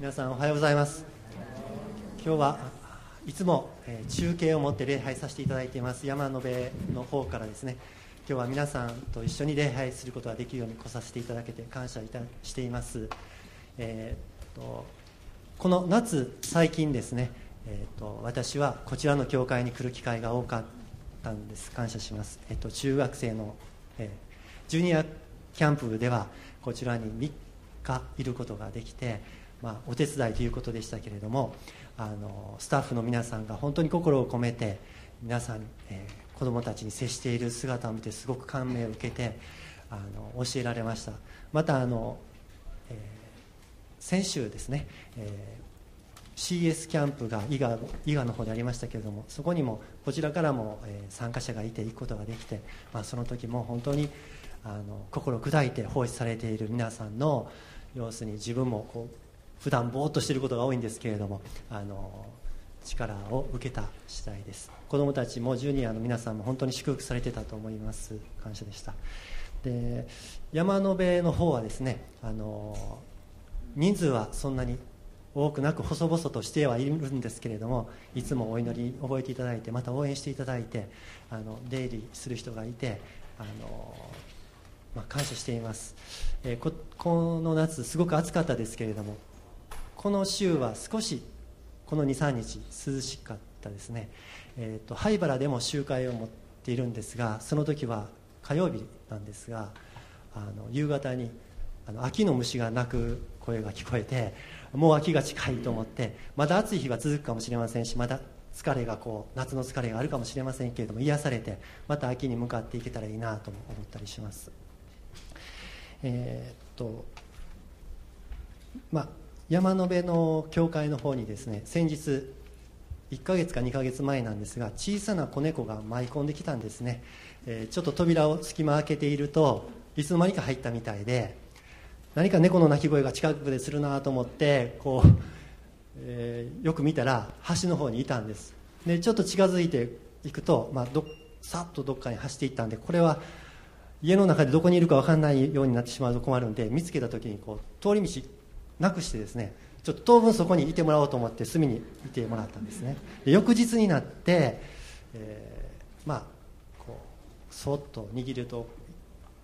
皆さんおはようございます。今日はいつも、中継を持って礼拝させていただいています。山延の方からですね。今日は皆さんと一緒に礼拝することができるように来させていただけて感謝いたしています、えーっとこの夏最近ですね、えーっと私はこちらの教会に来る機会が多かったんです。感謝します、えーっと中学生の、えージュニアキャンプではこちらに3日いることができて、まあ、お手伝いということでしたけれどもあのスタッフの皆さんが本当に心を込めて皆さん、えー子供たちに接している姿を見てすごく感銘を受けてあの教えられました。またあの、えー先週ですね、えー CS キャンプが伊賀伊賀の方でありましたけれどもそこにもこちらからも、えー参加者がいて行くことができて、まあ、その時も本当にあの心砕いて奉仕されている皆さんの要するに自分もこう普段ぼーっとしていることが多いんですけれどもあの力を受けた次第です。子どもたちもジュニアの皆さんも本当に祝福されてたと思います。感謝でした。で山延の方はですねあの人数はそんなに多くなく細々としてはいるんですけれどもいつもお祈り覚えていただいてまた応援していただいてあの出入りする人がいてあの、まあ、感謝しています、えーここの夏すごく暑かったですけれどもこの週は少しこの23日涼しかったですね、えーと灰原でも集会を持っているんですがその時は火曜日なんですがあの夕方にあの秋の虫が鳴く声が聞こえてもう秋が近いと思ってまだ暑い日は続くかもしれませんしまだ疲れがこう夏の疲れがあるかもしれませんけれども癒されてまた秋に向かっていけたらいいなと思ったりします。えーっとまあ山延の教会の方にですね先日1ヶ月か2ヶ月前なんですが小さな子猫が舞い込んできたんですね、えーちょっと扉を隙間開けているといつの間にか入ったみたいで何か猫の鳴き声が近くでするなと思ってこう、えーよく見たら橋の方にいたんです。でちょっと近づいていくと、まあ、どさっとどっかに走っていったんでこれは家の中でどこにいるか分かんないようになってしまうと困るんで見つけた時にこう通り道なくしてですねちょっと当分そこにいてもらおうと思って隅にいてもらったんですね。で翌日になって、えーまあこうそっと握ると、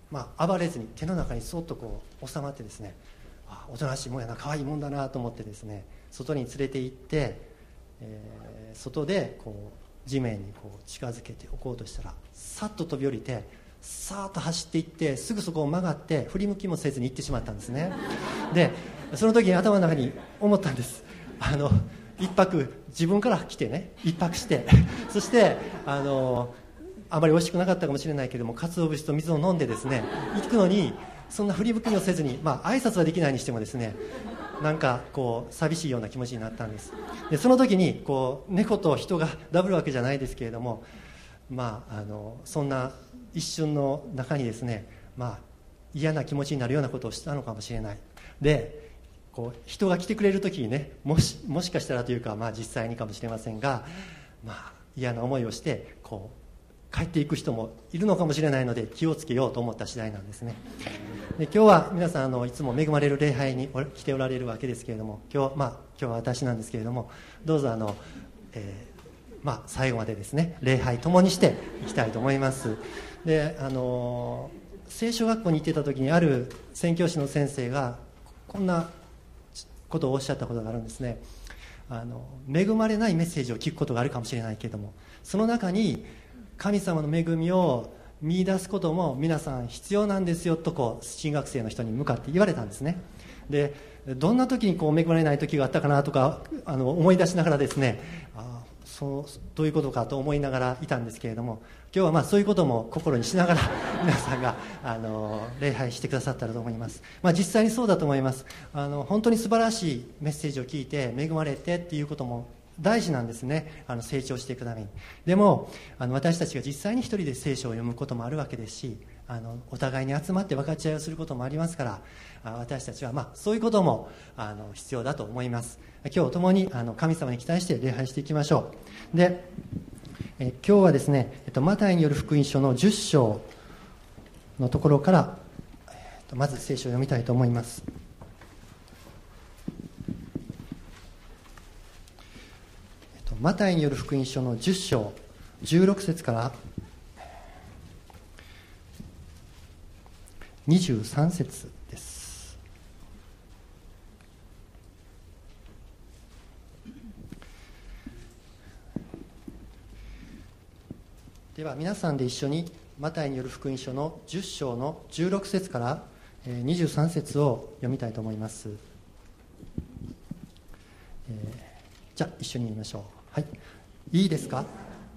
まあ、暴れずに手の中にそっとこう収まってですねあおとなしいもんやな可愛いもんだなと思ってですね外に連れて行って、えー外でこう地面にこう近づけておこうとしたらさっと飛び降りてさーっと走っていってすぐそこを曲がって振り向きもせずに行ってしまったんですね。でその時頭の中に思ったんです。あの一泊自分から来てね一泊して。そしてあのあまり美味しくなかったかもしれないけども鰹節と水を飲んでですね行くのにそんな振り向きもせずにまあ挨拶はできないにしてもですねなんかこう寂しいような気持ちになったんです。でその時にこう猫と人がダブるわけじゃないですけれどもまああのそんな一瞬の中にですねまあ嫌な気持ちになるようなことをしたのかもしれない。でこう人が来てくれる時にねもしもしかしたらというか、まあ、実際にかもしれませんが、まあ、嫌な思いをしてこう帰っていく人もいるのかもしれないので気をつけようと思った次第なんですね。で今日は皆さんあのいつも恵まれる礼拝に来ておられるわけですけれども今日,、まあ、今日は私なんですけれどもどうぞあの、えーまあ、最後までですね礼拝ともにしていきたいと思います。であの聖書学校に行ってた時にある宣教師の先生がこんなことをおっしゃったことがあるんですね。あの恵まれないメッセージを聞くことがあるかもしれないけれどもその中に神様の恵みを見出すことも皆さん必要なんですよとこう進学生の人に向かって言われたんですね。でどんな時にこう恵まれない時があったかなとかあの思い出しながらですねそうどういうことかと思いながらいたんですけれども今日はまあそういうことも心にしながら 皆さんがあの礼拝してくださったらと思います、まあ、実際にそうだと思います。あの本当に素晴らしいメッセージを聞いて恵まれてっていうことも大事なんですね。あの成長していくために。でもあの私たちが実際に一人で聖書を読むこともあるわけですしあのお互いに集まって分かち合いをすることもありますから私たちは、まあ、そういうこともあの必要だと思います。今日共にあの神様に期待して礼拝していきましょう。でえ今日はですね、えっと、マタイによる福音書の10章のところから、えっと、まず聖書を読みたいと思います。マタイによる福音書の10章16節から23節ですでは皆さんで一緒にマタイによる福音書の10章の16節から23節を読みたいと思います、えー、じゃあ一緒に読みましょう。はい。いいですか？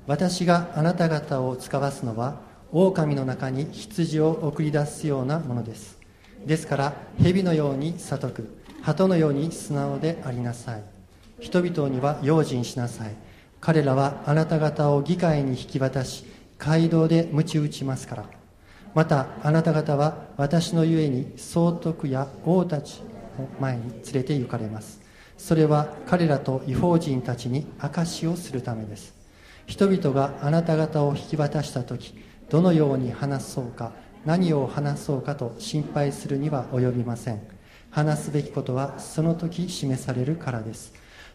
私があなた方を使わすのは狼の中に羊を送り出すようなものです。ですから蛇のように悟く。鳩のように素直でありなさい。人々には用心しなさい。彼らはあなた方を議会に引き渡し街道で鞭打ちますから。またあなた方は私のゆえに総督や王たちの前に連れて行かれます。それは彼らと違法人たちに証しをするためです。人々があなた方を引き渡した時どのように話そうか何を話そうかと心配するには及びません。話すべきことはその時示されるからです。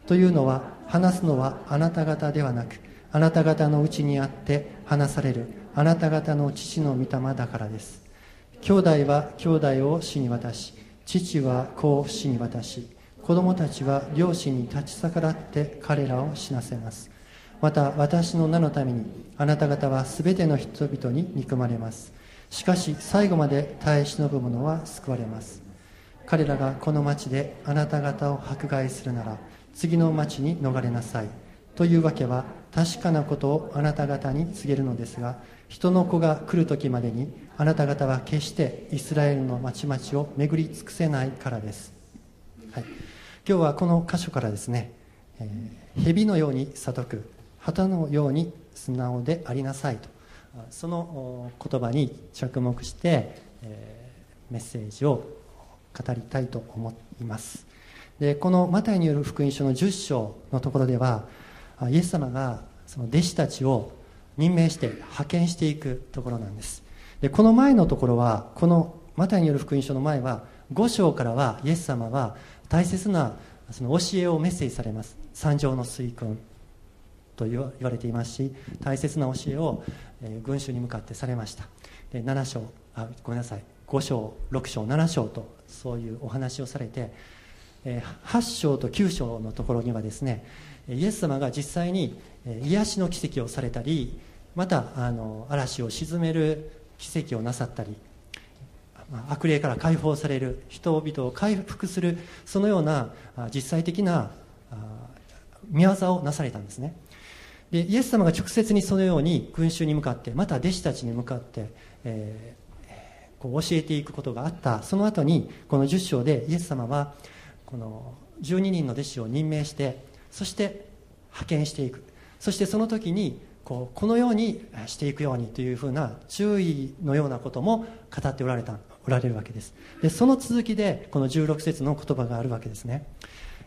というのは話すのはあなた方ではなくあなた方のうちにあって話されるあなた方の父の御霊だからです。兄弟は兄弟を死に渡し父は子を死に渡し子供たちは両親に立ち逆らって彼らを死なせます。また私の名のためにあなた方は全ての人々に憎まれます。しかし最後まで耐え忍ぶ者は救われます。彼らがこの町であなた方を迫害するなら次の町に逃れなさい。というわけは確かなことをあなた方に告げるのですが人の子が来る時までにあなた方は決してイスラエルの町々を巡り尽くせないからです、はい、今日はこの箇所からですね、えー、蛇のように悟く旗のように素直でありなさいと。その言葉に着目して、えー、メッセージを語りたいと思います。このマタイによる福音書の10章のところではイエス様がその弟子たちを任命して派遣していくところなんです。でこの前のところはこのマタイによる福音書の前は5章からはイエス様は大切なその教えをメッセージされます。三条の水訓と言われていますし大切な教えを、え群衆に向かってされました。で7章あごめんなさい。5章6章7章とそういうお話をされて、8章と9章のところにはですねイエス様が実際に癒しの奇跡をされたりまたあの嵐を鎮める奇跡をなさったり悪霊から解放される人々を回復するそのような実際的な見業をなされたんですね。でイエス様が直接にそのように群衆に向かってまた弟子たちに向かって、えー、こう教えていくことがあった。その後にこの10章でイエス様はこの12人の弟子を任命してそして派遣していく。そしてその時にこうこのようにしていくようにというふうな注意のようなことも語っておられたおられるわけです。でその続きでこの16節の言葉があるわけですね。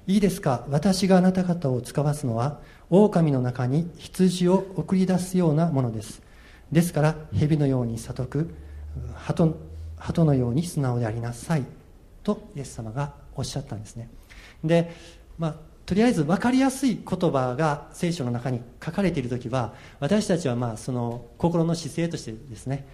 いいですか？私があなた方を使わすのは狼の中に羊を送り出すようなものです。ですから蛇のように悟く鳩鳩のように素直でありなさいとイエス様がおっしゃったんですね。で、まあ、とりあえず分かりやすい言葉が聖書の中に書かれている時は私たちはまあその心の姿勢としてですね、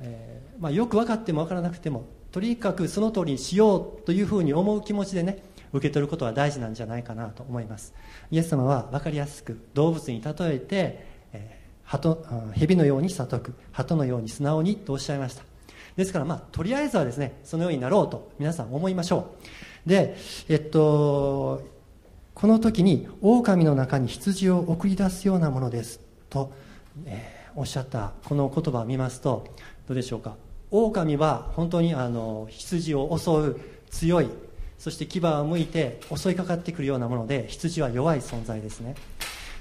えー、まあ、よく分かっても分からなくてもとにかくその通りにしようというふうに思う気持ちでね受け取ることは大事なんじゃないかなと思います。イエス様は分かりやすく動物に例えて、えー、鳩蛇のように悟く鳩のように素直にとおっしゃいました。ですからまあとりあえずはですねそのようになろうと皆さん思いましょう。でえっとこの時に狼の中に羊を送り出すようなものですと、えー、おっしゃったこの言葉を見ますとどうでしょうか？狼は本当にあの羊を襲う強いそして牙を向いて襲いかかってくるようなもので羊は弱い存在ですね。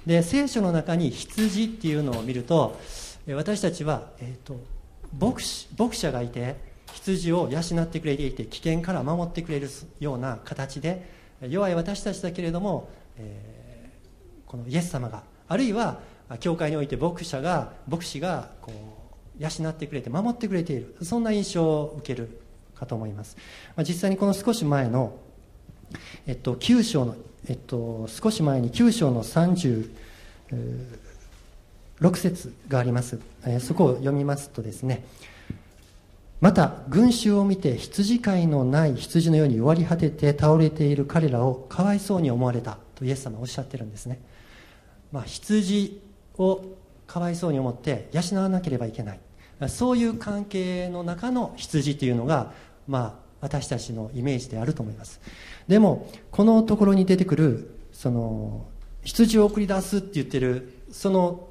で聖書の中に羊っていうのを見ると私たちは、えーと、牧牧者がいて羊を養ってくれていて危険から守ってくれるような形で弱い私たちだけれども、えー、このイエス様があるいは教会において牧者が牧師がこう養ってくれて守ってくれているそんな印象を受けるかと思います、まあ、実際にこの少し前の、えっと、9章のえっと、少し前に9章の36節があります、えー、そこを読みますとですねまた群衆を見て羊飼いのない羊のように弱り果てて倒れている彼らをかわいそうに思われたとイエス様はおっしゃってるんですね、まあ、羊をかわいそうに思って養わなければいけない。そういう関係の中の羊というのが、まあ、私たちのイメージであると思います。でもこのところに出てくるその羊を送り出すって言ってるその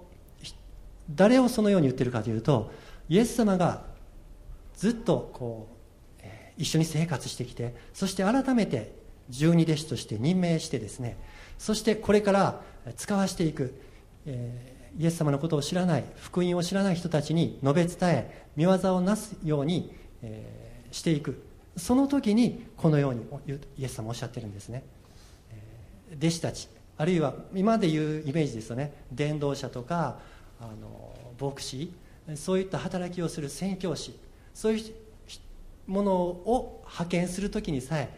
誰をそのように言ってるかというとイエス様がずっとこう、えー、一緒に生活してきてそして改めて十二弟子として任命してですねそしてこれから使わしていく、えー、イエス様のことを知らない福音を知らない人たちに述べ伝え見業をなすように、えー、していく。その時にこのようにイエス様おっしゃってるんですね、えー、弟子たちあるいは今でいうイメージですとね。伝道者とかあの牧師そういった働きをする宣教師そういうものを派遣する時にさえ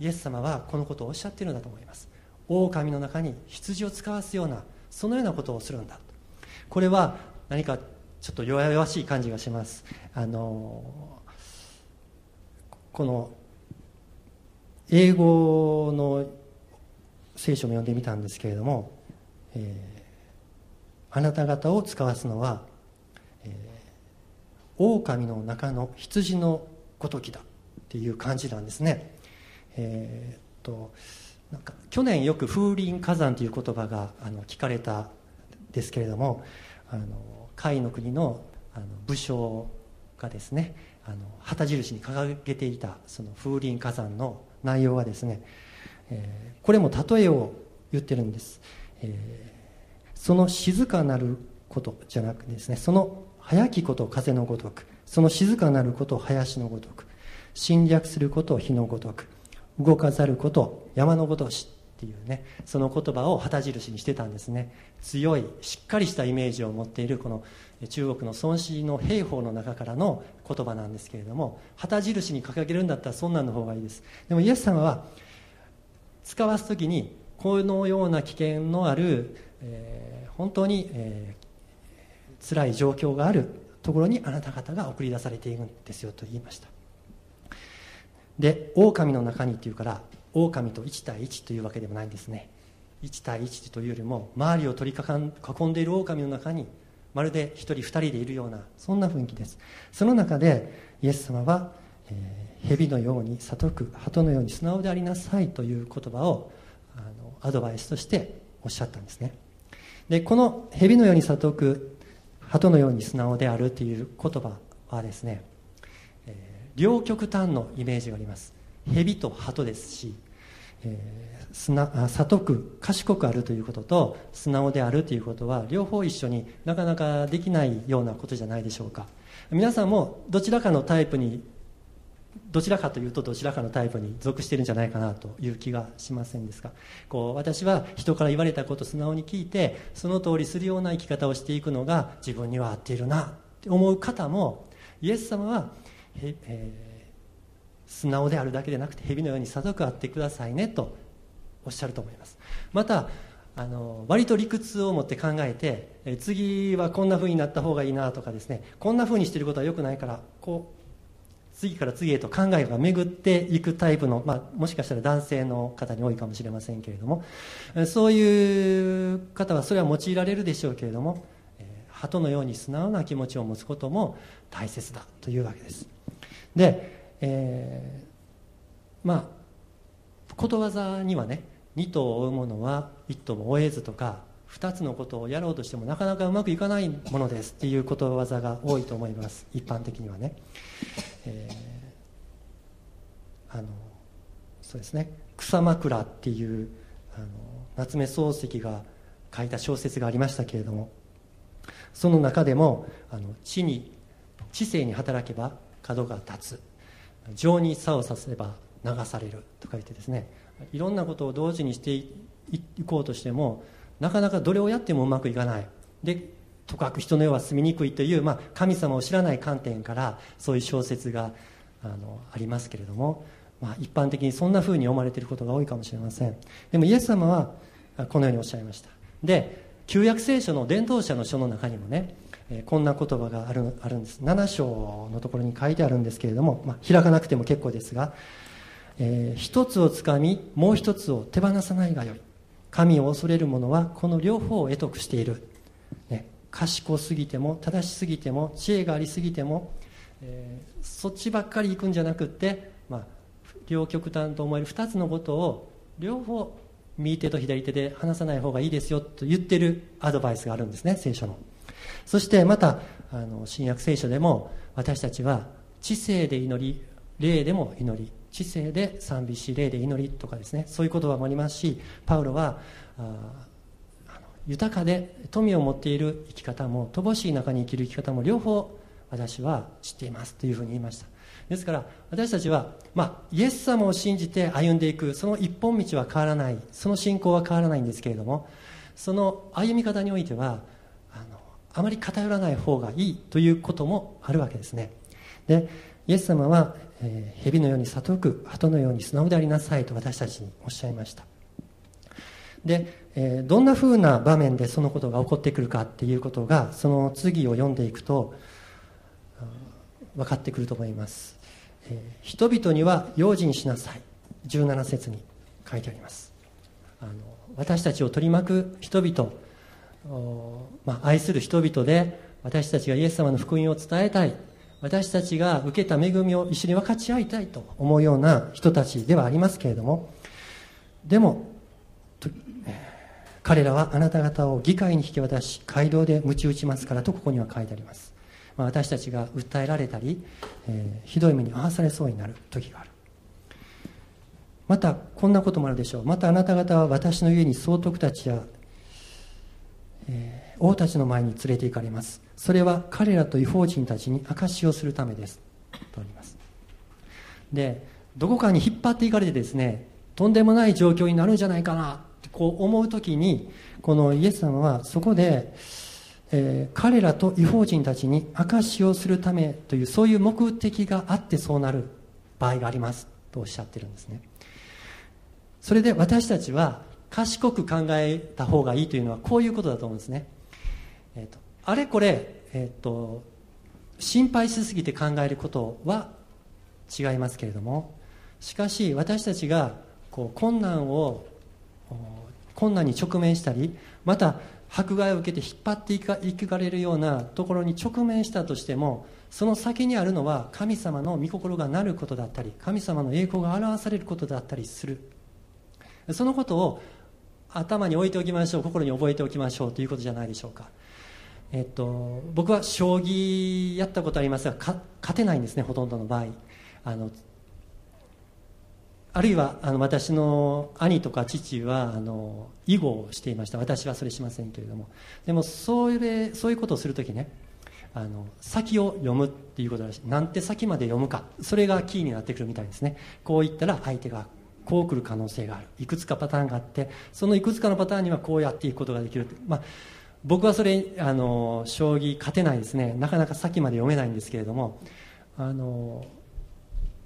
イエス様はこのことをおっしゃっているんだと思います。狼の中に羊を使わすようなそのようなことをするんだこれは何かちょっと弱々しい感じがします。あのこの英語の聖書も読んでみたんですけれども、えー、あなた方を使わすのは狼の中の羊のごときだっていう感じなんですね。えー、っとなんか去年よく風林火山という言葉があの聞かれたですけれどもあの甲斐の国のあの武将がですねあの旗印に掲げていたその風林火山の内容はですね、えー、これも例えを言ってるんです、えー、その静かなることじゃなくてですねその早きこと風のごとくその静かなること林のごとく侵略すること火のごとく動かざること山のごとしっていうねその言葉を旗印にしてたんですね。強いしっかりしたイメージを持っているこの中国の孫子の兵法の中からの言葉なんですけれども旗印に掲げるんだったらそんなんの方がいいです。でもイエス様は使わす時にこのような危険のある、えー、本当に、えー、辛い状況があるところにあなた方が送り出されているんですよと言いました。で狼の中にっていうから狼と1対1というわけでもないんですね。1対1というよりも周りを取り囲んでいる狼の中にまるで1人2人でいるようなそんな雰囲気です。その中でイエス様は、えー、蛇のように悟く鳩のように素直でありなさいという言葉をあのアドバイスとしておっしゃったんですね。でこの蛇のように悟く鳩のように素直であるという言葉はですね、えー、両極端のイメージがあります。蛇と鳩ですし、えー、すな悟く賢くあるということと素直であるということは両方一緒になかなかできないようなことじゃないでしょうか。皆さんもどちらかのタイプにどちらかというとどちらかのタイプに属してるんじゃないかなという気がしませんですか。こう私は人から言われたことを素直に聞いてその通りするような生き方をしていくのが自分には合っているなって思う方もイエス様はえ、ー素直であるだけでなくて蛇のように悟くあってくださいねとおっしゃると思います。またあの割と理屈を持って考えてえ次はこんな風になった方がいいなとかですねこんな風にしてることはよくないからこう次から次へと考えが巡っていくタイプの、まあ、もしかしたら男性の方に多いかもしれませんけれどもそういう方はそれは用いられるでしょうけれども鳩のように素直な気持ちを持つことも大切だというわけです。でえー、まあことわざにはね二頭を追う者は一頭も追えずとか二つのことをやろうとしてもなかなかうまくいかないものですっていうことわざが多いと思います。一般的にはね、えー、あのそうですね。草枕っていうあの夏目漱石が書いた小説がありましたけれどもその中でもあの知に知性に働けば角が立つ情に差をさせば流されるとか言ってですねいろんなことを同時にしていこうとしてもなかなかどれをやってもうまくいかない。でとかく人の世は住みにくいという、まあ、神様を知らない観点からそういう小説があのありますけれどもまあ、一般的にそんな風に思われていることが多いかもしれません。でもイエス様はこのようにおっしゃいました。で旧約聖書の伝道者の書の中にもねこんな言葉があるあるんです。7章のところに書いてあるんですけれども、まあ、開かなくても結構ですが、えー、一つをつかみもう一つを手放さないがよい。神を恐れる者はこの両方を得得している、ね、賢すぎても正しすぎても知恵がありすぎても、えー、そっちばっかり行くんじゃなくって、まあ、両極端と思える2つのことを両方右手と左手で離さない方がいいですよと言ってるアドバイスがあるんですね聖書の。そしてまたあの新約聖書でも私たちは知性で祈り霊でも祈り知性で賛美し霊で祈りとかですねそういう言葉もありますしパウロはあ豊かで富を持っている生き方も乏しい中に生きる生き方も両方私は知っていますというふうに言いました。ですから私たちは、まあ、イエス様を信じて歩んでいくその一本道は変わらないその信仰は変わらないんですけれどもその歩み方においてはあのあまり偏らない方がいいということもあるわけですね。でイエス様は、えー、蛇のように悟く鳩のように素直でありなさいと私たちにおっしゃいました。で、えー、どんなふうな場面でそのことが起こってくるかっていうことがその次を読んでいくと分かってくると思います、えー、人々には用心しなさい。17節に書いてあります。あの私たちを取り巻く人々まあ、愛する人々で私たちがイエス様の福音を伝えたい。私たちが受けた恵みを一緒に分かち合いたいと思うような人たちではありますけれどもでも彼らはあなた方を議会に引き渡し街道で鞭打ちますからとここには書いてあります、まあ、私たちが訴えられたり、えー、ひどい目に遭わされそうになる時がある。またこんなこともあるでしょう。またあなた方は私の家に総督たちや、えー、王たちの前に連れて行かれます。それは彼らと違法人たちに証しをするためです。とあります。でどこかに引っ張っていかれてですねとんでもない状況になるんじゃないかな。こう思う時にこのイエス様はそこで、えー、彼らと違法人たちに証しをするためというそういう目的があってそうなる場合がありますとおっしゃってるんですね。それで私たちは賢く考えた方がいいというのはこういうことだと思うんですね、えーと、あれこれ、えーと心配しすぎて考えることは違いますけれどもしかし私たちがこう困難を困難に直面したりまた迫害を受けて引っ張っていかいかれるようなところに直面したとしてもその先にあるのは神様の御心がなることだったり神様の栄光が表されることだったりする。そのことを頭に置いておきましょう心に覚えておきましょうということじゃないでしょうか、えっと、僕は将棋やったことありますが勝てないんですねほとんどの場合。あのあるいはあの私の兄とか父はあの囲碁をしていました。私はそれしませんけれども。でもそれそういうことをするときねあの先を読むっていうことだしなんて先まで読むか。それがキーになってくるみたいですね。こう言ったら相手がこう来る可能性がある。いくつかパターンがあってそのいくつかのパターンにはこうやっていくことができるまあ、僕はそれあの将棋勝てないですね。なかなか先まで読めないんですけれどもあの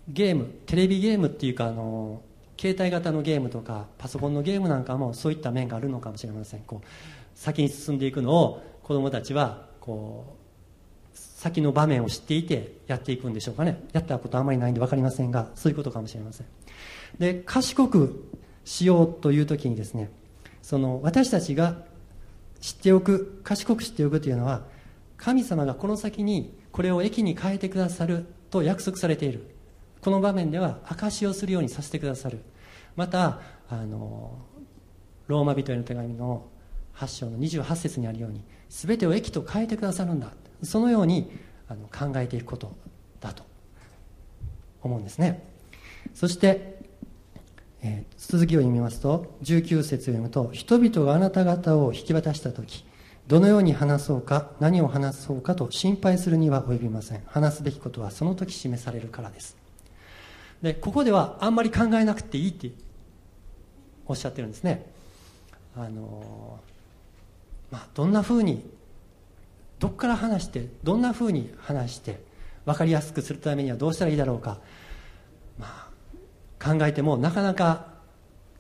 ゲームテレビゲームっていうかあの携帯型のゲームとかパソコンのゲームなんかもそういった面があるのかもしれません。こう先に進んでいくのを子供たちはこう先の場面を知っていてやっていくんでしょうかね。やったことあまりないんで分かりませんがそういうことかもしれません。で賢くしようという時にですねその私たちが知っておく賢く知っておくというのは神様がこの先にこれを駅に変えてくださると約束されている。この場面では証しをするようにさせてくださる。またあのローマ人への手紙の8章の28節にあるように全てを益と変えてくださるんだ。そのようにあの考えていくことだと思うんですね。そして、えー、続きを読みますと19節を読むと人々があなた方を引き渡した時どのように話そうか何を話そうかと心配するには及びません。話すべきことはその時示されるからです。でここではあんまり考えなくていいっておっしゃってるんですね。あの、まあ、どんなふうにどこから話してどんなふうに話して分かりやすくするためにはどうしたらいいだろうか、まあ、考えてもなかなか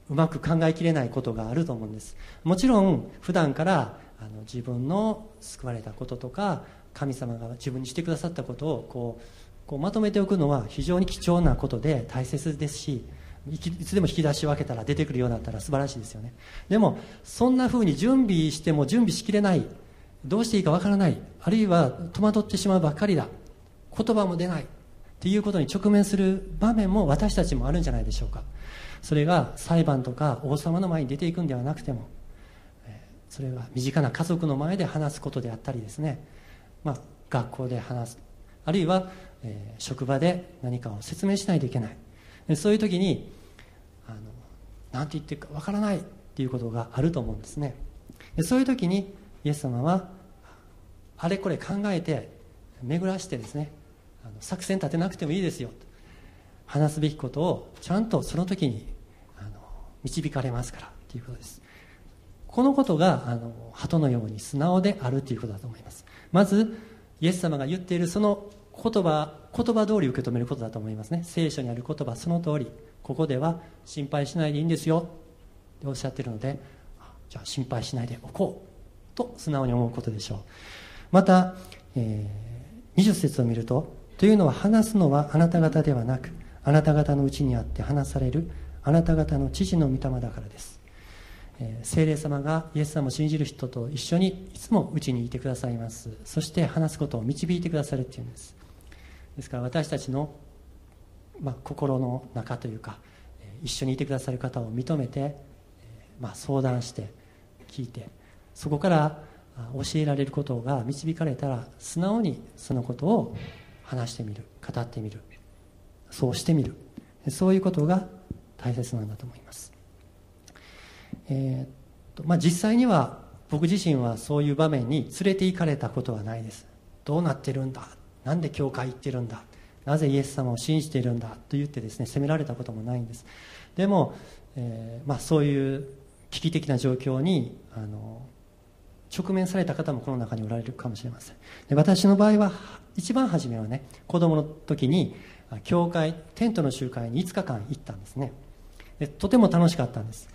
うまく考えきれないことがあると思うんです。もちろん普段からあの自分の救われたこととか神様が自分にしてくださったことをこうこうまとめておくのは非常に貴重なことで大切ですしいつでも引き出しを開けたら出てくるようになったら素晴らしいですよね。でもそんな風に準備しても準備しきれないどうしていいかわからないあるいは戸惑ってしまうばっかりだ言葉も出ないっていうことに直面する場面も私たちもあるんじゃないでしょうか。それが裁判とか王様の前に出ていくんではなくてもそれは身近な家族の前で話すことであったりですね、まあ、学校で話すあるいは、えー、職場で何かを説明しないといけない。そういう時に何て言ってるかわからないっていうことがあると思うんですね。でそういう時にイエス様はあれこれ考えて巡らしてですねあの作戦立てなくてもいいですよ。話すべきことをちゃんとその時にあの導かれますからということです。このことがあの鳩のように素直であるということだと思います。まずイエス様が言っているその言葉言葉通り受け止めることだと思いますね。聖書にある言葉その通りここでは心配しないでいいんですよ。っておっしゃってるのでじゃあ心配しないでおこうと素直に思うことでしょう。また、えー、20節を見るとというのは話すのはあなた方ではなくあなた方のうちにあって話されるあなた方の父の御霊だからです。聖霊様がイエス様を信じる人と一緒にいつもうちにいてくださいます。そして話すことを導いてくださるっていうんです。ですから私たちの、まあ、心の中というか一緒にいてくださる方を認めて、まあ、相談して聞いてそこから教えられることが導かれたら素直にそのことを話してみる語ってみるそうしてみるそういうことが大切なんだと思います。えーとまあ、実際には僕自身はそういう場面に連れて行かれたことはないです。どうなってるんだなんで教会行ってるんだ？なぜイエス様を信じているんだ？と言ってですね責められたこともないんです。でも、えー、まあ、そういう危機的な状況にあの直面された方もこの中におられるかもしれません。で私の場合は一番初めはね子供の時に教会テントの集会に5日間行ったんですね。でとても楽しかったんです。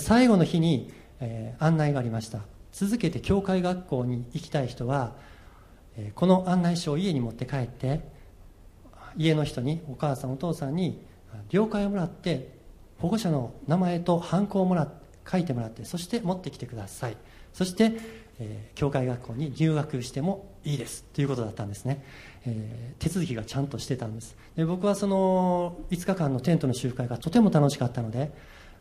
最後の日に、えー、案内がありました。続けて教会学校に行きたい人は、この案内書を家に持って帰って家の人にお母さんお父さんに了解をもらって保護者の名前とハンコをもらって書いてもらってそして持ってきてください。そして、えー、教会学校に入学してもいいです。ということだったんですね、えー、手続きがちゃんとしてたんです。で僕はその5日間のテントの集会がとても楽しかったので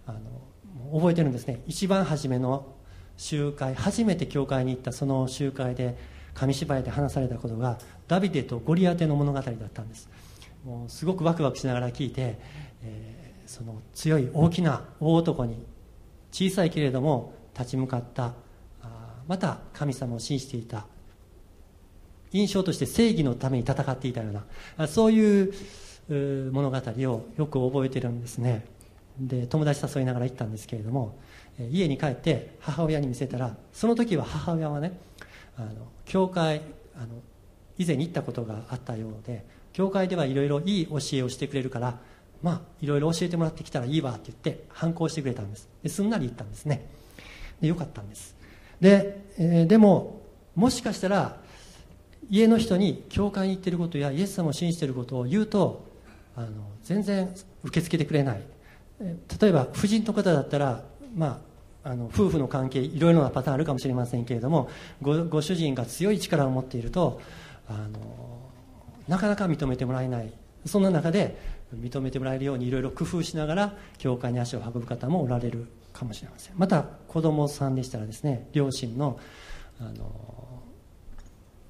あの覚えてるんですね。一番初めの集会初めて教会に行ったその集会で紙芝居で話されたことがダビデとゴリアテの物語だったんです。もうすごくワクワクしながら聞いて、えー、その強い大きな大男に小さいけれども立ち向かったまた神様を信じていた。印象として正義のために戦っていたようなそういう物語をよく覚えてるんですね。で友達誘いながら行ったんですけれども家に帰って母親に見せたらその時は母親はねあの教会あの以前に行ったことがあったようで教会ではいろいろいい教えをしてくれるからまあいろいろ教えてもらってきたらいいわって言って反抗してくれたんです。ですんなり言ったんですね。でよかったんです。で,、えー、でももしかしたら家の人に教会に行ってることやイエス様を信じてることを言うとあの全然受け付けてくれない。例えば夫人の方だったら、まあ、あの夫婦の関係いろいろなパターンあるかもしれませんけれどもご主人が強い力を持っているとあのなかなか認めてもらえない。そんな中で認めてもらえるようにいろいろ工夫しながら教会に足を運ぶ方もおられるかもしれません。また子供さんでしたらですね両親のあの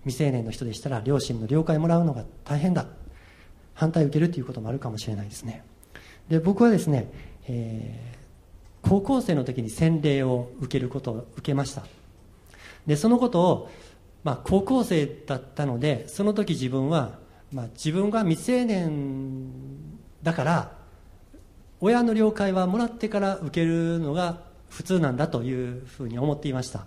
未成年の人でしたら両親の了解もらうのが大変だ。反対を受けるということもあるかもしれないですね。で僕はですね、えー、高校生の時に洗礼を受けることを受けました。でそのことを、まあ、高校生だったのでその時自分は、まあ、自分が未成年だから親の了解はもらってから受けるのが普通なんだというふうに思っていました。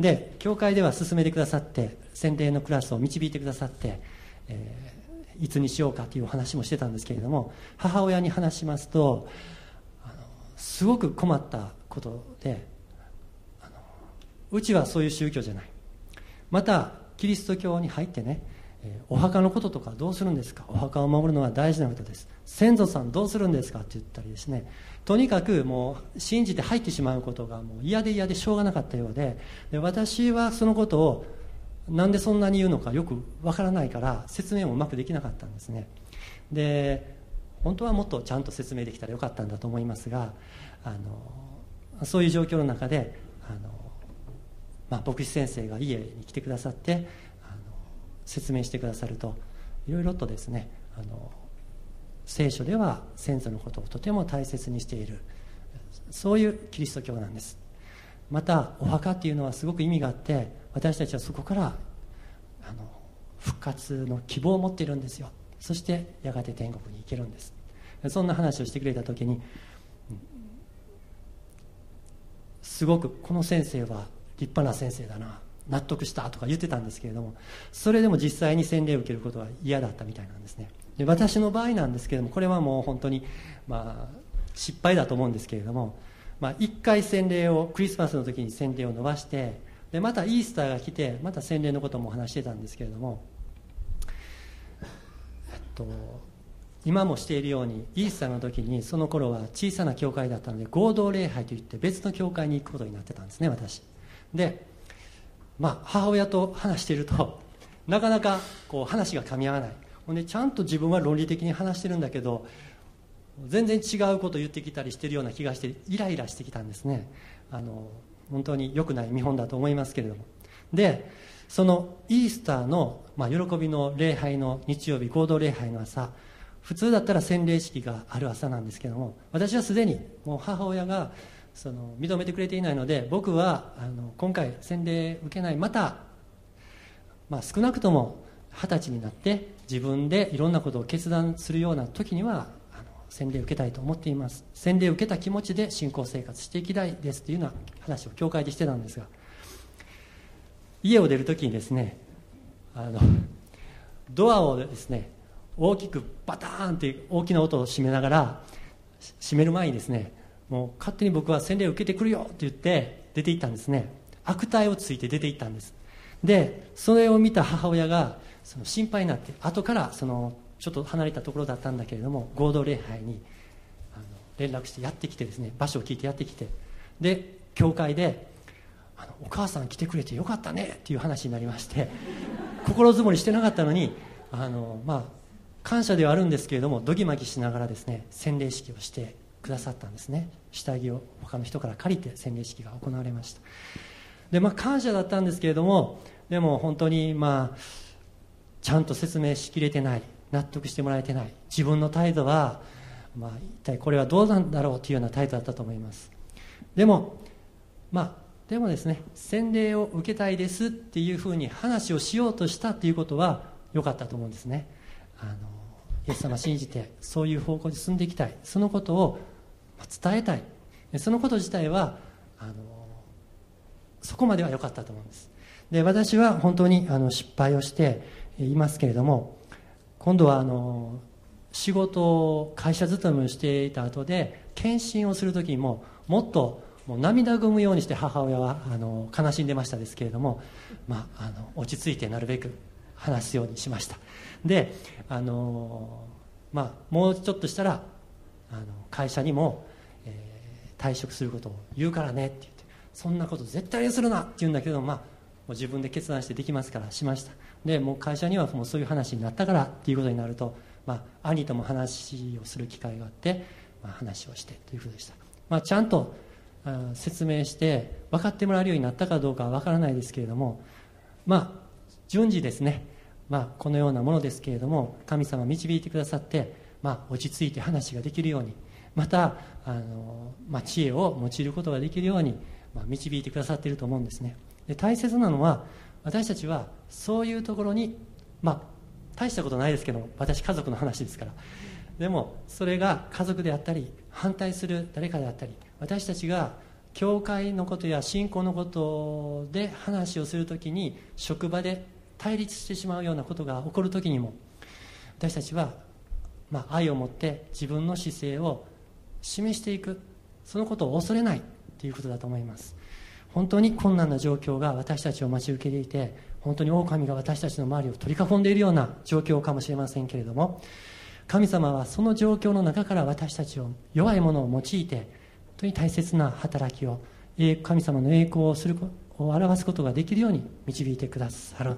で教会では進めてくださって洗礼のクラスを導いてくださって、えいつにしようかというお話もしてたんですけれども母親に話しますとすごく困ったことでうちはそういう宗教じゃない。またキリスト教に入ってねお墓のこととかどうするんですか？お墓を守るのは大事なことです。先祖さんどうするんですかって言ったりですね。とにかくもう信じて入ってしまうことがもう嫌で嫌でしょうがなかったようでで私はそのことをなんでそんなに言うのかよくわからないから説明もうまくできなかったんですね。で本当はもっとちゃんと説明できたらよかったんだと思いますがあのそういう状況の中であの、まあ、牧師先生が家に来てくださってあの説明してくださるといろいろとですねあの聖書では先祖のことをとても大切にしているそういうキリスト教なんです。またお墓っていうのはすごく意味があって私たちはそこからあの復活の希望を持っているんですよ。そしてやがて天国に行けるんです。そんな話をしてくれた時にすごくこの先生は立派な先生だな納得したとか言ってたんですけれどもそれでも実際に洗礼を受けることは嫌だったみたいなんですね。で私の場合なんですけれどもこれはもう本当に、まあ、失敗だと思うんですけれども、まあ、1回洗礼をクリスマスの時に洗礼を伸ばしてでまたイースターが来てまた洗礼のことも話してたんですけれども、えっと、今もしているようにイースターの時にその頃は小さな教会だったので合同礼拝といって別の教会に行くことになってたんですね私。で、まあ、母親と話していると なかなかこう話が噛み合わない。ほんでちゃんと自分は論理的に話してるんだけど全然違うことを言ってきたりしてるような気がしてイライラしてきたんですね。あの本当に良くない見本だと思いますけれども。でそのイースターの、まあ、喜びの礼拝の日曜日合同礼拝の朝普通だったら洗礼式がある朝なんですけども私はすでにもう母親がその認めてくれていないので僕はあの今回洗礼受けないまた、まあ、少なくとも二十歳になって自分でいろんなことを決断するような時には洗礼受けたいと思っています。洗礼を受けた気持ちで信仰生活していきたいですというような話を教会でしてたんですが家を出るときにですねあのドアをですね大きくバターンって大きな音を閉めながら閉める前にですねもう勝手に僕は洗礼を受けてくるよって言って出て行ったんですね。悪態をついて出て行ったんです。でそれを見た母親がその心配になって後からそのちょっと離れたところだったんだけれども合同礼拝にあの連絡してやってきてですね場所を聞いてやってきて。で教会であの「お母さん来てくれてよかったね」っていう話になりまして心づもりしてなかったのにあのまあ感謝ではあるんですけれどもどぎまぎしながらですね洗礼式をしてくださったんですね。下着を他の人から借りて洗礼式が行われました。でまあ感謝だったんですけれどもでも本当にまあちゃんと説明しきれてない納得してもらえてない自分の態度は、まあ、一体これはどうなんだろうというような態度だったと思います。でもまあでもですね洗礼を受けたいですっていうふうに話をしようとしたっていうことは良かったと思うんですね。あのイエス様信じてそういう方向に進んでいきたい。そのことを伝えたい。そのこと自体はあのそこまでは良かったと思うんです。で私は本当にあの失敗をしていますけれども今度はあの仕事を会社勤めをしていた後で検診をする時にももっともう涙ぐむようにして母親はあの悲しんでましたですけれども、まあ、あの落ち着いてなるべく話すようにしました。であの、まあ、もうちょっとしたらあの会社にも、えー、退職することを言うからねって言ってそんなこと絶対にするなって言うんだけど、まあ、もう自分で決断してできますからしました。でもう会社にはもうそういう話になったからっていうことになると、まあ、兄とも話をする機会があって、まあ、話をしてというふうでした、まあ、ちゃんと説明して分かってもらえるようになったかどうかは分からないですけれどもまあ順次ですね、まあ、このようなものですけれども神様導いてくださって、まあ、落ち着いて話ができるようにまたあの、まあ、知恵を用いることができるように、まあ、導いてくださっていると思うんですね。で大切なのは私たちはそういうところにまあ大したことないですけど私家族の話ですから。でもそれが家族であったり反対する誰かであったり私たちが教会のことや信仰のことで話をするときに職場で対立してしまうようなことが起こるときにも私たちは、まあ、愛を持って自分の姿勢を示していくそのことを恐れないということだと思います。本当に困難な状況が私たちを待ち受けていて本当に狼が私たちの周りを取り囲んでいるような状況かもしれませんけれども神様はその状況の中から私たちを弱いものを用いて本当に大切な働きを神様の栄光をするを表すことができるように導いてくださる。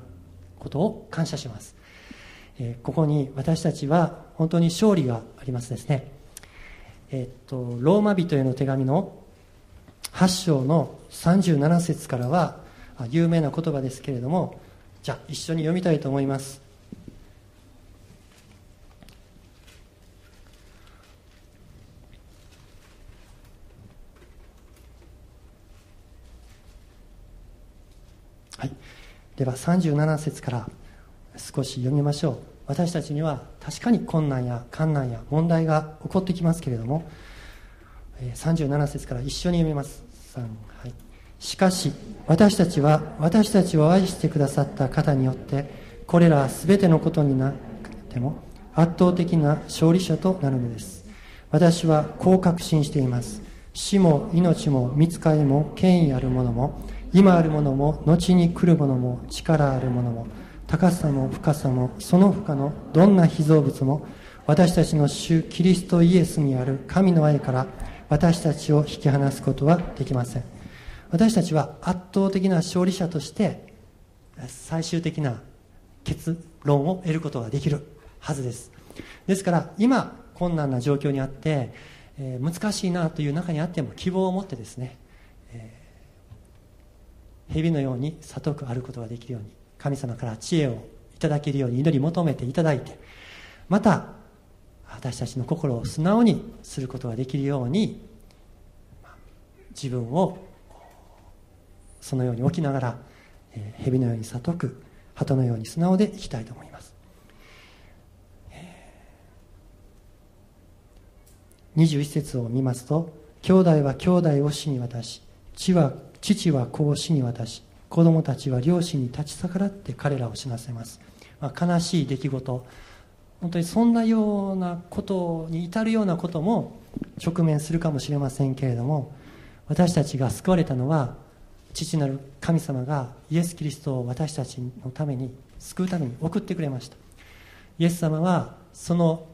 ことを感謝します、えここに私たちは本当に勝利がありますですね。えっとローマ人への手紙の8章の37節からは有名な言葉ですけれどもじゃあ一緒に読みたいと思いますはい、では37節から少し読みましょう。私たちには確かに困難や困難や問題が起こってきますけれども37節から一緒に読みます、はい、しかし私たちは私たちを愛してくださった方によってこれら全てのことになっても圧倒的な勝利者となるのです。私はこう確信しています。死も命も見つかりも権威あるものも今あるものも後に来るものも力あるものも高さも深さもその他のどんな被造物も私たちの主キリストイエスにある神の愛から私たちを引き離すことはできません。私たちは圧倒的な勝利者として最終的な結論を得ることができるはずです。ですから今困難な状況にあって、えー、難しいなという中にあっても希望を持ってですね、蛇のように里くあることができるように神様から知恵をいただけるように祈り求めていただいてまた私たちの心を素直にすることができるように自分をそのように置きながら、蛇のように悟く鳩のように素直でいきたいと思います、えー、21節を見ますと兄弟は兄弟を死に渡し父は父は子を死に渡し子供たちは両親に立ち逆らって彼らを死なせます、まあ、悲しい出来事。本当にそんなようなことに至るようなことも直面するかもしれませんけれども私たちが救われたのは父なる神様がイエス・キリストを私たちのために救うために送ってくれました。イエス様はその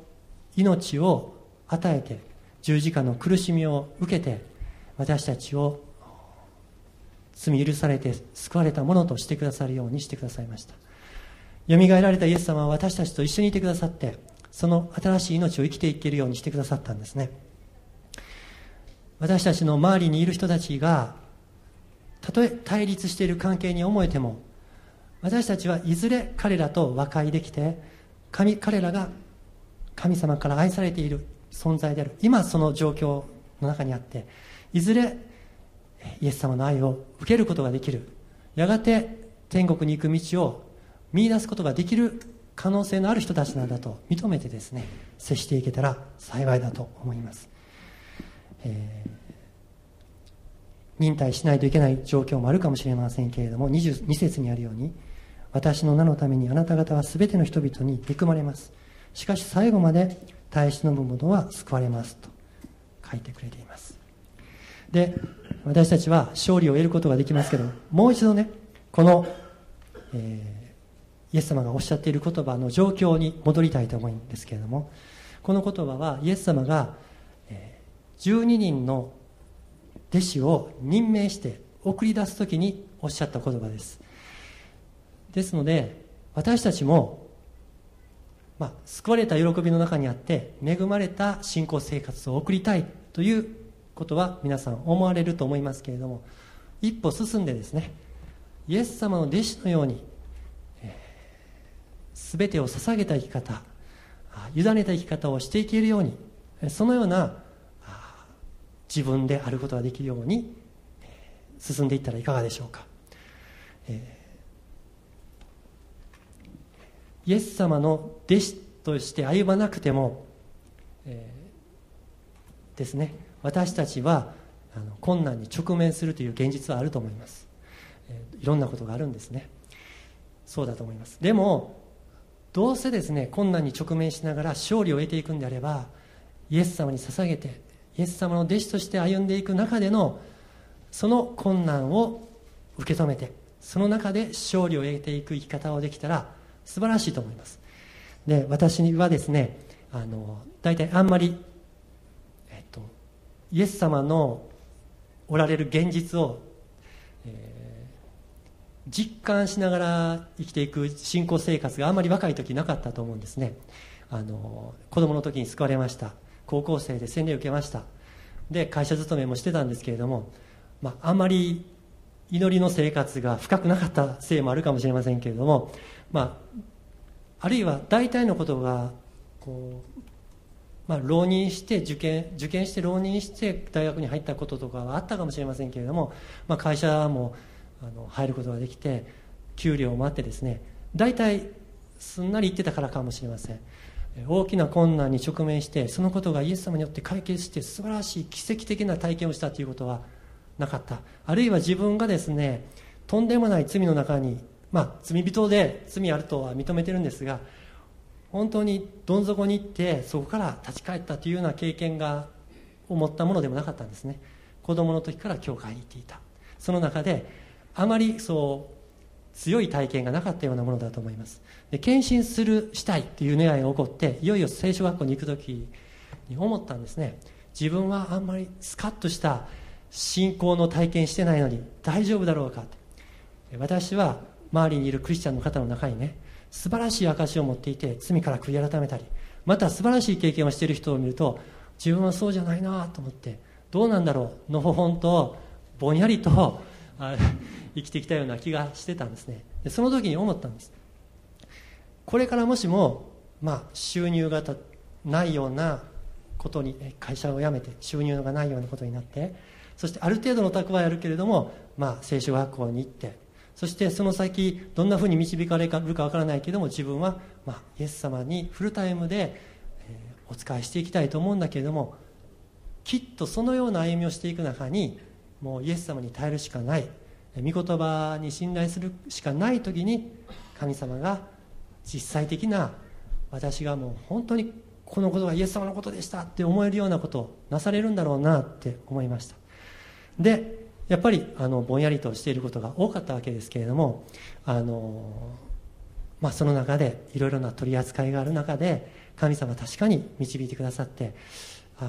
命を与えて十字架の苦しみを受けて私たちを罪許されて救われたものとしてくださるようにしてくださいました。よみがえられたイエス様は私たちと一緒にいてくださってその新しい命を生きていけるようにしてくださったんですね。私たちの周りにいる人たちがたとえ対立している関係に思えても私たちはいずれ彼らと和解できて神彼らが神様から愛されている存在である。今その状況の中にあっていずれイエス様の愛を受けることができる。やがて天国に行く道を見出すことができる可能性のある人たちなんだと認めてですね接していけたら幸いだと思います、えー、忍耐しないといけない状況もあるかもしれませんけれども22節にあるように私の名のためにあなた方は全ての人々に憎まれます。しかし最後まで耐え忍ぶ者は救われますと書いてくれています。で私たちは勝利を得ることができますけどもう一度ねこの、えーイエス様がおっしゃっている言葉の状況に戻りたいと思うんですけれどもこの言葉はイエス様がえ12人の弟子を任命して送り出す時におっしゃった言葉です。ですので私たちも、まあ、救われた喜びの中にあって恵まれた信仰生活を送りたいということは皆さん思われると思いますけれども一歩進んでですねイエス様の弟子のように全てを捧げた生き方委ねた生き方をしていけるようにそのような自分であることができるように進んでいったらいかがでしょうか、えー、イエス様の弟子として歩まなくても、えー、ですね私たちはあの困難に直面するという現実はあると思います、えー、いろんなことがあるんですね。そうだと思います。でもどうせですね困難に直面しながら勝利を得ていくんであればイエス様に捧げてイエス様の弟子として歩んでいく中でのその困難を受け止めてその中で勝利を得ていく生き方をできたら素晴らしいと思います。で私はですねあの大体あんまり、イエス様のおられる現実を、えー、実感しながら生きていく信仰生活があんまり若い時なかったと思うんですね。あの子供の時に救われました。高校生で洗礼を受けました。で会社勤めもしてたんですけれども、まあ、あんまり祈りの生活が深くなかったせいもあるかもしれませんけれども、まあ、あるいは大体のことがこう、まあ、浪人して受験受験して浪人して大学に入ったこととかはあったかもしれませんけれども、まあ、会社もあの入ることができて給料もあってですね大体すんなり言ってたからかもしれません。大きな困難に直面してそのことがイエス様によって解決して素晴らしい奇跡的な体験をしたということはなかった。あるいは自分がですねとんでもない罪の中にまあ罪人で罪あるとは認めてるんですが本当にどん底に行ってそこから立ち返ったというような経験が思ったものでもなかったんですね。子供の時から教会に行っていた。その中であまりそう強い体験がなかったようなものだと思います。で献身するしたいという願いが起こっていよいよ聖書学校に行く時に思ったんですね。自分はあんまりスカッとした信仰の体験してないのに大丈夫だろうか私は周りにいるクリスチャンの方の中にね素晴らしい証を持っていて罪から悔い改めたりまた素晴らしい経験をしている人を見ると自分はそうじゃないなと思ってどうなんだろうのほほんとぼんやりと生きてきたような気がしてたんですね。でその時に思ったんです。これからもしも、まあ、収入がないようなことに会社を辞めて収入がないようなことになってそしてある程度の蓄えあるけれども、まあ、聖書学校に行ってそしてその先どんなふうに導かれるかわからないけども自分は、まあ、イエス様にフルタイムで、え、お仕えしていきたいと思うんだけれどもきっとそのような歩みをしていく中にもうイエス様に耐えるしかない。御言葉に信頼するしかない時に神様が実際的な私がもう本当にこのことがイエス様のことでしたって思えるようなことをなされるんだろうなって思いました。でやっぱりあのぼんやりとしていることが多かったわけですけれどもあの、まあ、その中でいろいろな取り扱いがある中で神様確かに導いてくださって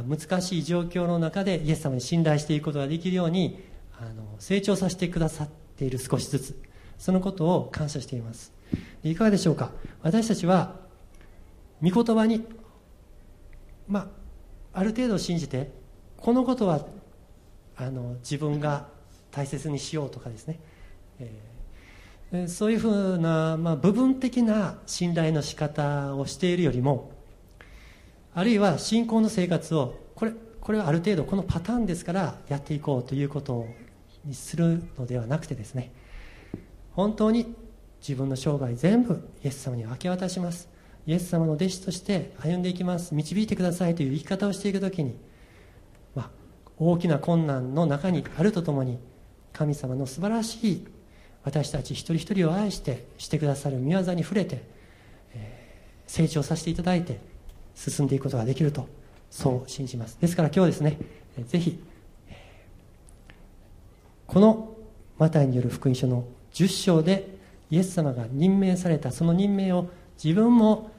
難しい状況の中でイエス様に信頼していくことができるようにあの成長させてくださっている少しずつそのことを感謝しています。いかがでしょうか？私たちは御言葉にまあある程度信じてこのことはあの自分が大切にしようとかですね、えー、そういうふうな、まあ、部分的な信頼の仕方をしているよりもあるいは信仰の生活をこれこれはある程度このパターンですからやっていこうということにするのではなくてですね。本当に自分の生涯全部イエス様に明け渡します。イエス様の弟子として歩んでいきます。導いてくださいという生き方をしていく時に大きな困難の中にあるとともに神様の素晴らしい私たち一人一人を愛してしてくださる御業に触れて、えー、成長させていただいて進んでいくことができるとそう信じます。ですから今日ですねぜひこのマタイによる福音書の10章でイエス様が任命されたその任命を自分も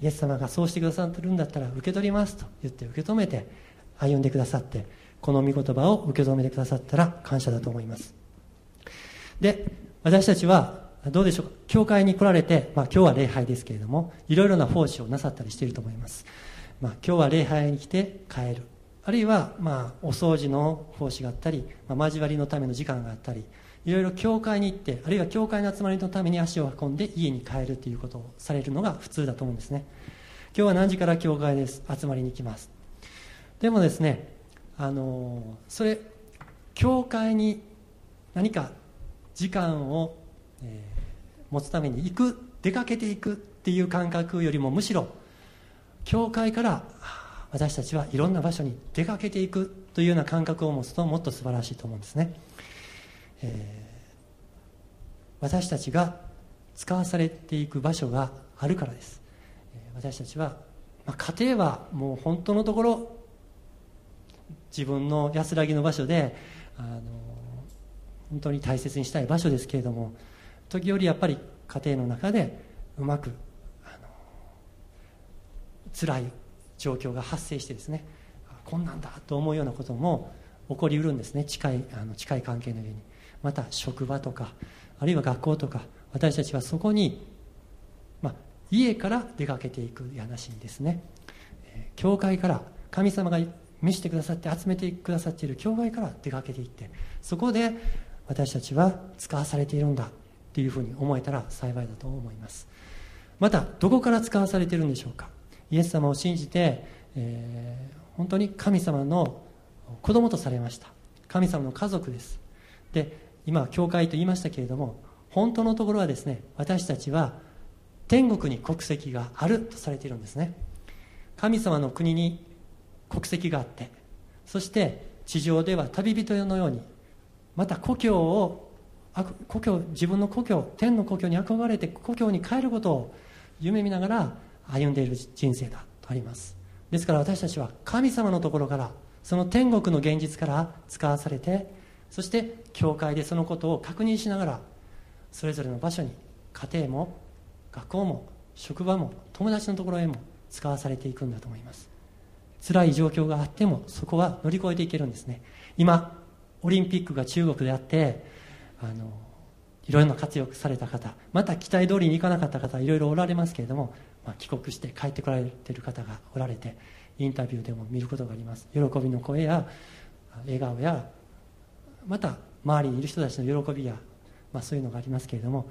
イエス様がそうしてくださってるんだったら受け取りますと言って受け止めて歩んでくださってこの御言葉を受け止めてくださったら感謝だと思います。で私たちはどうでしょうか？教会に来られて、まあ、今日は礼拝ですけれどもいろいろな奉仕をなさったりしていると思います、まあ、今日は礼拝に来て帰る。あるいは、まあ、お掃除の奉仕があったり、まあ、交わりのための時間があったりいろいろ教会に行ってあるいは教会の集まりのために足を運んで家に帰るということをされるのが普通だと思うんですね。今日は何時から教会です？集まりに行きます。でもですねあのそれ教会に何か時間を、えー、持つために行く出かけていくっていう感覚よりもむしろ教会から私たちはいろんな場所に出かけていくというような感覚を持つともっと素晴らしいと思うんですね、えー、私たちが使わされていく場所があるからです。私たちは、まあ、家庭はもう本当のところ自分の安らぎの場所であの本当に大切にしたい場所ですけれども時折やっぱり家庭の中でうまくあの辛い状況が発生してですねこんなんだと思うようなことも起こりうるんですね。近いあの近い関係の上に。また職場とかあるいは学校とか私たちはそこに、まあ、家から出かけていく話にですね、教会から神様が見せてくださって集めてくださっている教会から出かけていってそこで私たちは使わされているんだっていうふうに思えたら幸いだと思います。またどこから使わされているんでしょうか？イエス様を信じて、えー、本当に神様の子供とされました。神様の家族です。で今教会と言いましたけれども本当のところはですね私たちは天国に国籍があるとされているんですね。神様の国に国籍があってそして地上では旅人のようにまた故郷を故郷自分の故郷天の故郷に憧れて故郷に帰ることを夢見ながら歩んでいる人生だとあります。ですから私たちは神様のところからその天国の現実から使わされてそして教会でそのことを確認しながらそれぞれの場所に家庭も学校も職場も友達のところへも使わされていくんだと思います。辛い状況があってもそこは乗り越えていけるんですね。今オリンピックが中国であってあのいろいろな活躍された方また期待通りにいかなかった方いろいろおられますけれども、まあ、帰国して帰ってこられてる方がおられてインタビューでも見ることがあります。喜びの声や笑顔やまた周りにいる人たちの喜びや、まあ、そういうのがありますけれども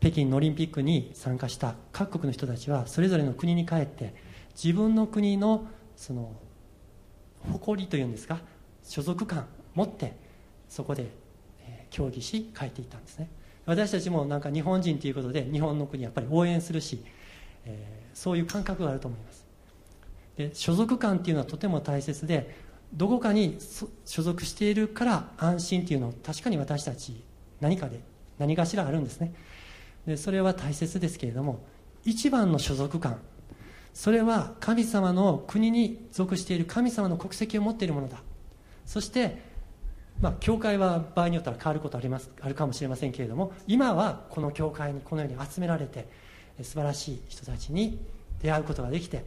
北京のオリンピックに参加した各国の人たちはそれぞれの国に帰って自分の国のその誇りというんですか所属感持ってそこで、協議し帰っていったんですね。私たちもなんか日本人ということで日本の国やっぱり応援するし、えー、そういう感覚があると思います。で所属感っていうのはとても大切でどこかに所属しているから安心っていうのを確かに私たち何かで何かしらあるんですね。でそれは大切ですけれども一番の所属感それは神様の国に属している神様の国籍を持っているものだ。そしてまあ、教会は場合によっては変わることありますあるかもしれませんけれども今はこの教会にこのように集められて素晴らしい人たちに出会うことができて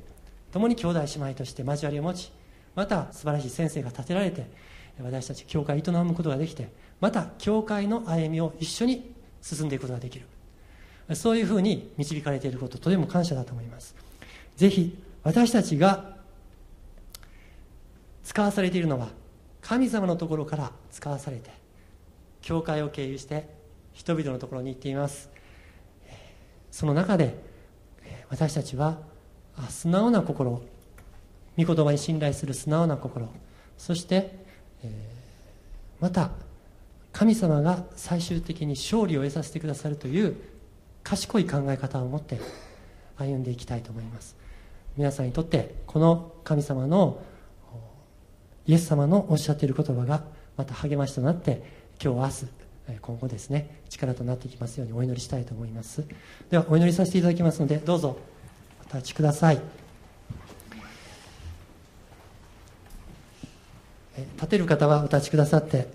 共に兄弟姉妹として交わりを持ちまた素晴らしい先生が立てられて私たち教会を営むことができてまた教会の歩みを一緒に進んでいくことができる。そういうふうに導かれていることとても感謝だと思います。ぜひ私たちが使わされているのは神様のところから使わされて教会を経由して人々のところに行っています。その中で私たちは素直な心御言葉に信頼する素直な心そして、また神様が最終的に勝利を得させてくださるという賢い考え方を持って歩んでいきたいと思います。皆さんにとってこの神様のイエス様のおっしゃっている言葉がまた励ましとなって今日明日今後ですね力となっていきますようにお祈りしたいと思います。ではお祈りさせていただきますのでどうぞお立ちください。立てる方はお立ちくださって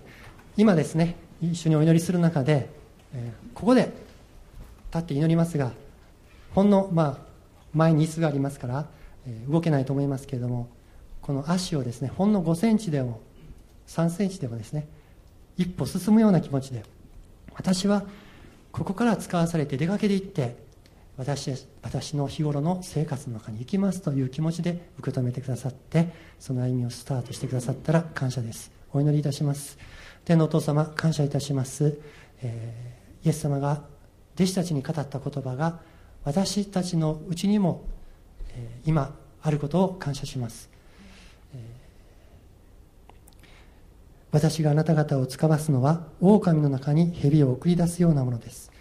今ですね一緒にお祈りする中でここで立って祈りますがほんの、まあ、前に椅子がありますから動けないと思いますけれどもこの足をですねほんの5センチでも3センチでもですね一歩進むような気持ちで私はここから使わされて出かけていって私私の日頃の生活の中に行きますという気持ちで受け止めてくださってその歩みをスタートしてくださったら感謝です。お祈りいたします。天のお父様感謝いたします、えー、イエス様が弟子たちに語った言葉が私たちのうちにも、今あることを感謝します。私があなた方を使わすのは狼の中に蛇を送り出すようなものです。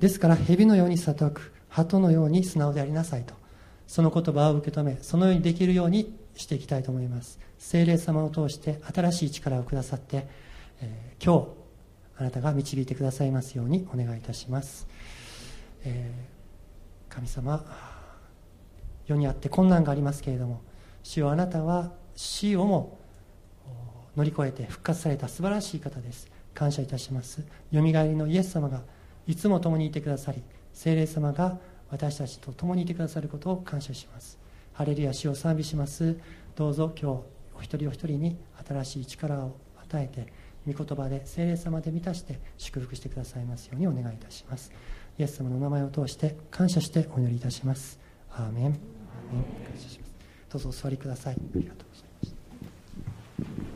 ですから蛇のように悟く鳩のように素直でありなさいと。その言葉を受け止めそのようにできるようにしていきたいと思います。精霊様を通して新しい力をくださって、えー、今日あなたが導いてくださいますようにお願いいたします。えー、神様世にあって困難がありますけれども主よあなたは死をも乗り越えて復活された素晴らしい方です。感謝いたします。よみがえりのイエス様がいつも共にいてくださり聖霊様が私たちと共にいてくださることを感謝します。ハレルヤ主を賛美します。どうぞ今日お一人お一人に新しい力を与えて御言葉で聖霊様で満たして祝福してくださいますようにお願いいたします。イエス様の名前を通して感謝してお祈りいたします。アーメン。アーメン感謝しますどうぞお座りください。ありがとうございました。